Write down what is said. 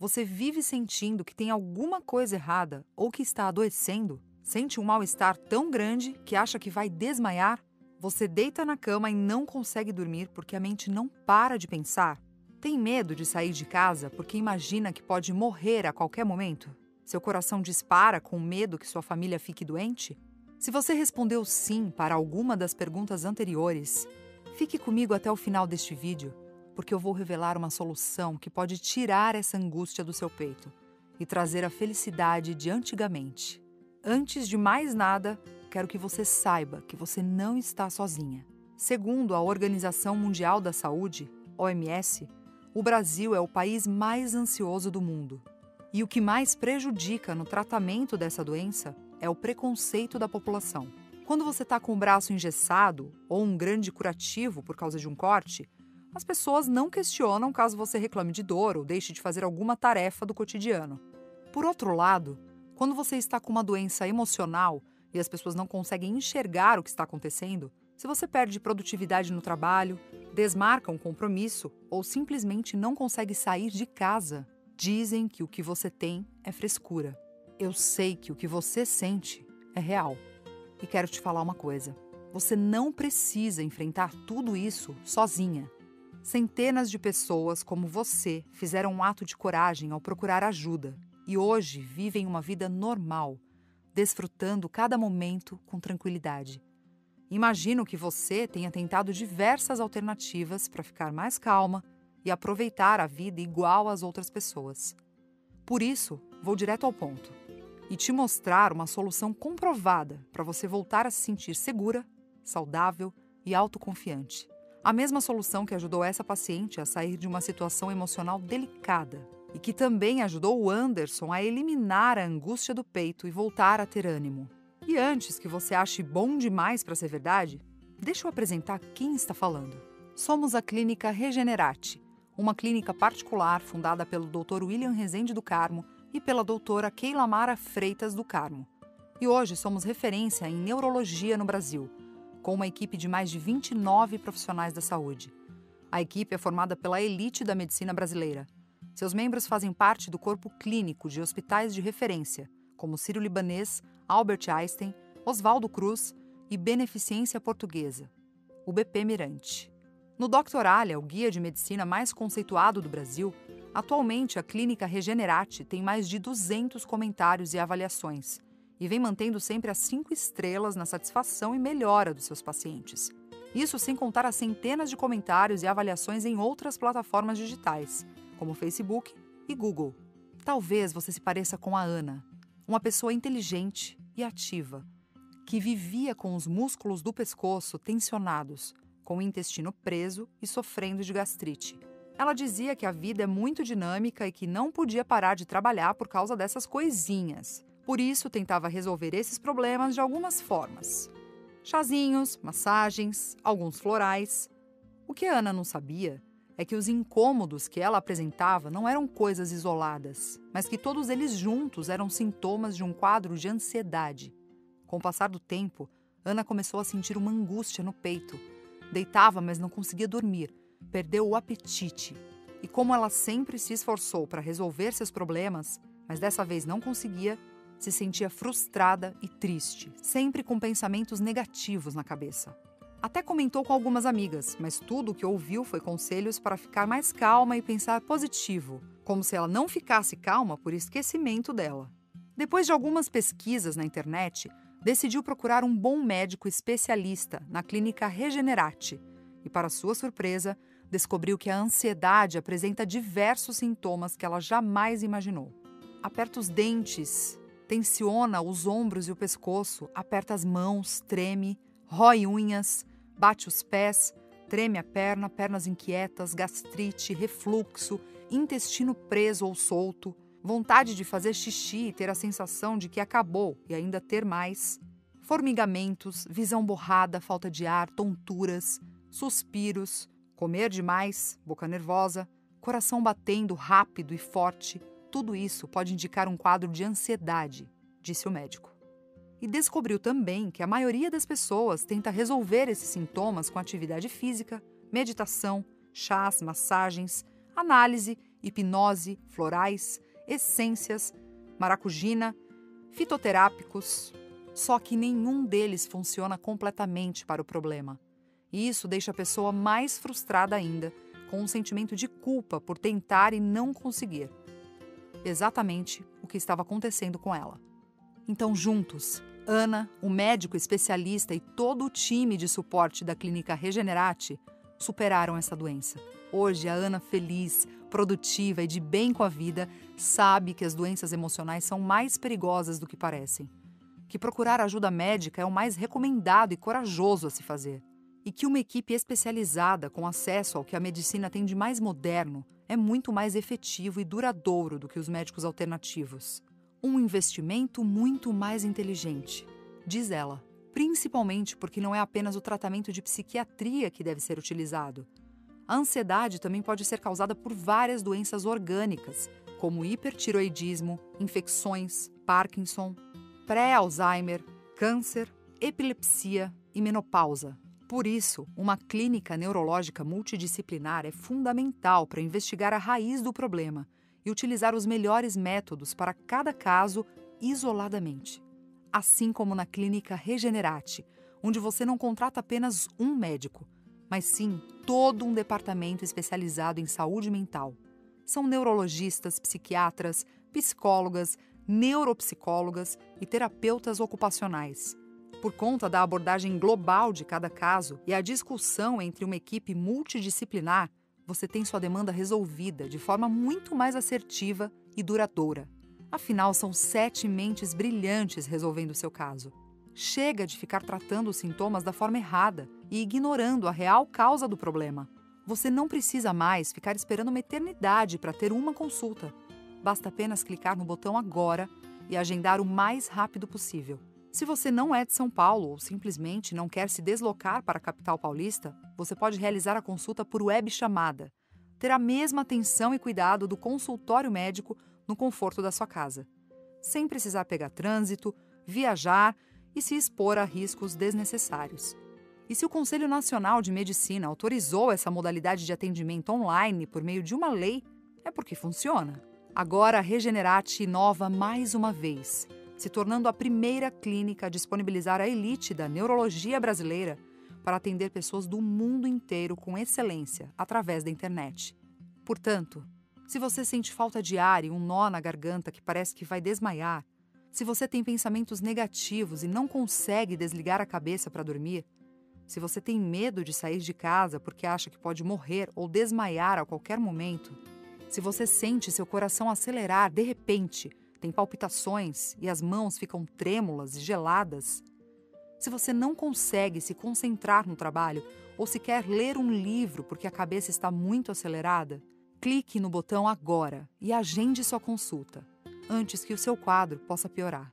Você vive sentindo que tem alguma coisa errada ou que está adoecendo? Sente um mal-estar tão grande que acha que vai desmaiar? Você deita na cama e não consegue dormir porque a mente não para de pensar? Tem medo de sair de casa porque imagina que pode morrer a qualquer momento? Seu coração dispara com medo que sua família fique doente? Se você respondeu sim para alguma das perguntas anteriores, fique comigo até o final deste vídeo, porque eu vou revelar uma solução que pode tirar essa angústia do seu peito e trazer a felicidade de antigamente. Antes de mais nada, quero que você saiba que você não está sozinha. Segundo a Organização Mundial da Saúde, OMS, o Brasil é o país mais ansioso do mundo. E o que mais prejudica no tratamento dessa doença é o preconceito da população. Quando você está com o braço engessado ou um grande curativo por causa de um corte, as pessoas não questionam caso você reclame de dor ou deixe de fazer alguma tarefa do cotidiano. Por outro lado, quando você está com uma doença emocional e as pessoas não conseguem enxergar o que está acontecendo, se você perde produtividade no trabalho, desmarca um compromisso ou simplesmente não consegue sair de casa, Dizem que o que você tem é frescura. Eu sei que o que você sente é real. E quero te falar uma coisa: você não precisa enfrentar tudo isso sozinha. Centenas de pessoas como você fizeram um ato de coragem ao procurar ajuda e hoje vivem uma vida normal, desfrutando cada momento com tranquilidade. Imagino que você tenha tentado diversas alternativas para ficar mais calma e aproveitar a vida igual às outras pessoas. Por isso, vou direto ao ponto e te mostrar uma solução comprovada para você voltar a se sentir segura, saudável e autoconfiante. A mesma solução que ajudou essa paciente a sair de uma situação emocional delicada e que também ajudou o Anderson a eliminar a angústia do peito e voltar a ter ânimo. E antes que você ache bom demais para ser verdade, deixa eu apresentar quem está falando. Somos a Clínica Regenerate uma clínica particular fundada pelo Dr. William Rezende do Carmo e pela doutora Keila Mara Freitas do Carmo. E hoje somos referência em neurologia no Brasil, com uma equipe de mais de 29 profissionais da saúde. A equipe é formada pela elite da medicina brasileira. Seus membros fazem parte do corpo clínico de hospitais de referência, como Sírio-Libanês, Albert Einstein, Oswaldo Cruz e Beneficência Portuguesa, o BP Mirante. No Doctoralia, o guia de medicina mais conceituado do Brasil, atualmente a Clínica Regenerate tem mais de 200 comentários e avaliações e vem mantendo sempre as cinco estrelas na satisfação e melhora dos seus pacientes. Isso sem contar as centenas de comentários e avaliações em outras plataformas digitais, como Facebook e Google. Talvez você se pareça com a Ana, uma pessoa inteligente e ativa, que vivia com os músculos do pescoço tensionados com o intestino preso e sofrendo de gastrite. Ela dizia que a vida é muito dinâmica e que não podia parar de trabalhar por causa dessas coisinhas. Por isso, tentava resolver esses problemas de algumas formas: chazinhos, massagens, alguns florais. O que Ana não sabia é que os incômodos que ela apresentava não eram coisas isoladas, mas que todos eles juntos eram sintomas de um quadro de ansiedade. Com o passar do tempo, Ana começou a sentir uma angústia no peito Deitava, mas não conseguia dormir. Perdeu o apetite. E como ela sempre se esforçou para resolver seus problemas, mas dessa vez não conseguia, se sentia frustrada e triste, sempre com pensamentos negativos na cabeça. Até comentou com algumas amigas, mas tudo o que ouviu foi conselhos para ficar mais calma e pensar positivo, como se ela não ficasse calma por esquecimento dela. Depois de algumas pesquisas na internet, decidiu procurar um bom médico especialista na clínica Regenerate e, para sua surpresa, descobriu que a ansiedade apresenta diversos sintomas que ela jamais imaginou. Aperta os dentes, tensiona os ombros e o pescoço, aperta as mãos, treme, rói unhas, bate os pés, treme a perna, pernas inquietas, gastrite, refluxo, intestino preso ou solto vontade de fazer xixi e ter a sensação de que acabou e ainda ter mais, formigamentos, visão borrada, falta de ar, tonturas, suspiros, comer demais, boca nervosa, coração batendo rápido e forte, tudo isso pode indicar um quadro de ansiedade, disse o médico. E descobriu também que a maioria das pessoas tenta resolver esses sintomas com atividade física, meditação, chás, massagens, análise hipnose, florais, essências, maracujina, fitoterápicos. Só que nenhum deles funciona completamente para o problema. E isso deixa a pessoa mais frustrada ainda, com um sentimento de culpa por tentar e não conseguir. Exatamente o que estava acontecendo com ela. Então, juntos, Ana, o médico especialista e todo o time de suporte da clínica Regenerate superaram essa doença. Hoje, a Ana, feliz, produtiva e de bem com a vida, sabe que as doenças emocionais são mais perigosas do que parecem. Que procurar ajuda médica é o mais recomendado e corajoso a se fazer. E que uma equipe especializada, com acesso ao que a medicina tem de mais moderno, é muito mais efetivo e duradouro do que os médicos alternativos. Um investimento muito mais inteligente, diz ela, principalmente porque não é apenas o tratamento de psiquiatria que deve ser utilizado a ansiedade também pode ser causada por várias doenças orgânicas, como hipertiroidismo, infecções, Parkinson, pré-Alzheimer, câncer, epilepsia e menopausa. Por isso, uma clínica neurológica multidisciplinar é fundamental para investigar a raiz do problema e utilizar os melhores métodos para cada caso isoladamente. Assim como na clínica Regenerate, onde você não contrata apenas um médico mas sim todo um departamento especializado em saúde mental. São neurologistas, psiquiatras, psicólogas, neuropsicólogas e terapeutas ocupacionais. Por conta da abordagem global de cada caso e a discussão entre uma equipe multidisciplinar, você tem sua demanda resolvida de forma muito mais assertiva e duradoura. Afinal, são sete mentes brilhantes resolvendo seu caso. Chega de ficar tratando os sintomas da forma errada e ignorando a real causa do problema. Você não precisa mais ficar esperando uma eternidade para ter uma consulta. Basta apenas clicar no botão agora e agendar o mais rápido possível. Se você não é de São Paulo ou simplesmente não quer se deslocar para a capital paulista, você pode realizar a consulta por web chamada. Ter a mesma atenção e cuidado do consultório médico no conforto da sua casa, sem precisar pegar trânsito, viajar e se expor a riscos desnecessários. E se o Conselho Nacional de Medicina autorizou essa modalidade de atendimento online por meio de uma lei, é porque funciona. Agora Regenerate inova mais uma vez, se tornando a primeira clínica a disponibilizar a elite da neurologia brasileira para atender pessoas do mundo inteiro com excelência através da internet. Portanto, se você sente falta de ar e um nó na garganta que parece que vai desmaiar, se você tem pensamentos negativos e não consegue desligar a cabeça para dormir, se você tem medo de sair de casa porque acha que pode morrer ou desmaiar a qualquer momento, se você sente seu coração acelerar de repente, tem palpitações e as mãos ficam trêmulas e geladas, se você não consegue se concentrar no trabalho ou se quer ler um livro porque a cabeça está muito acelerada, clique no botão agora e agende sua consulta antes que o seu quadro possa piorar.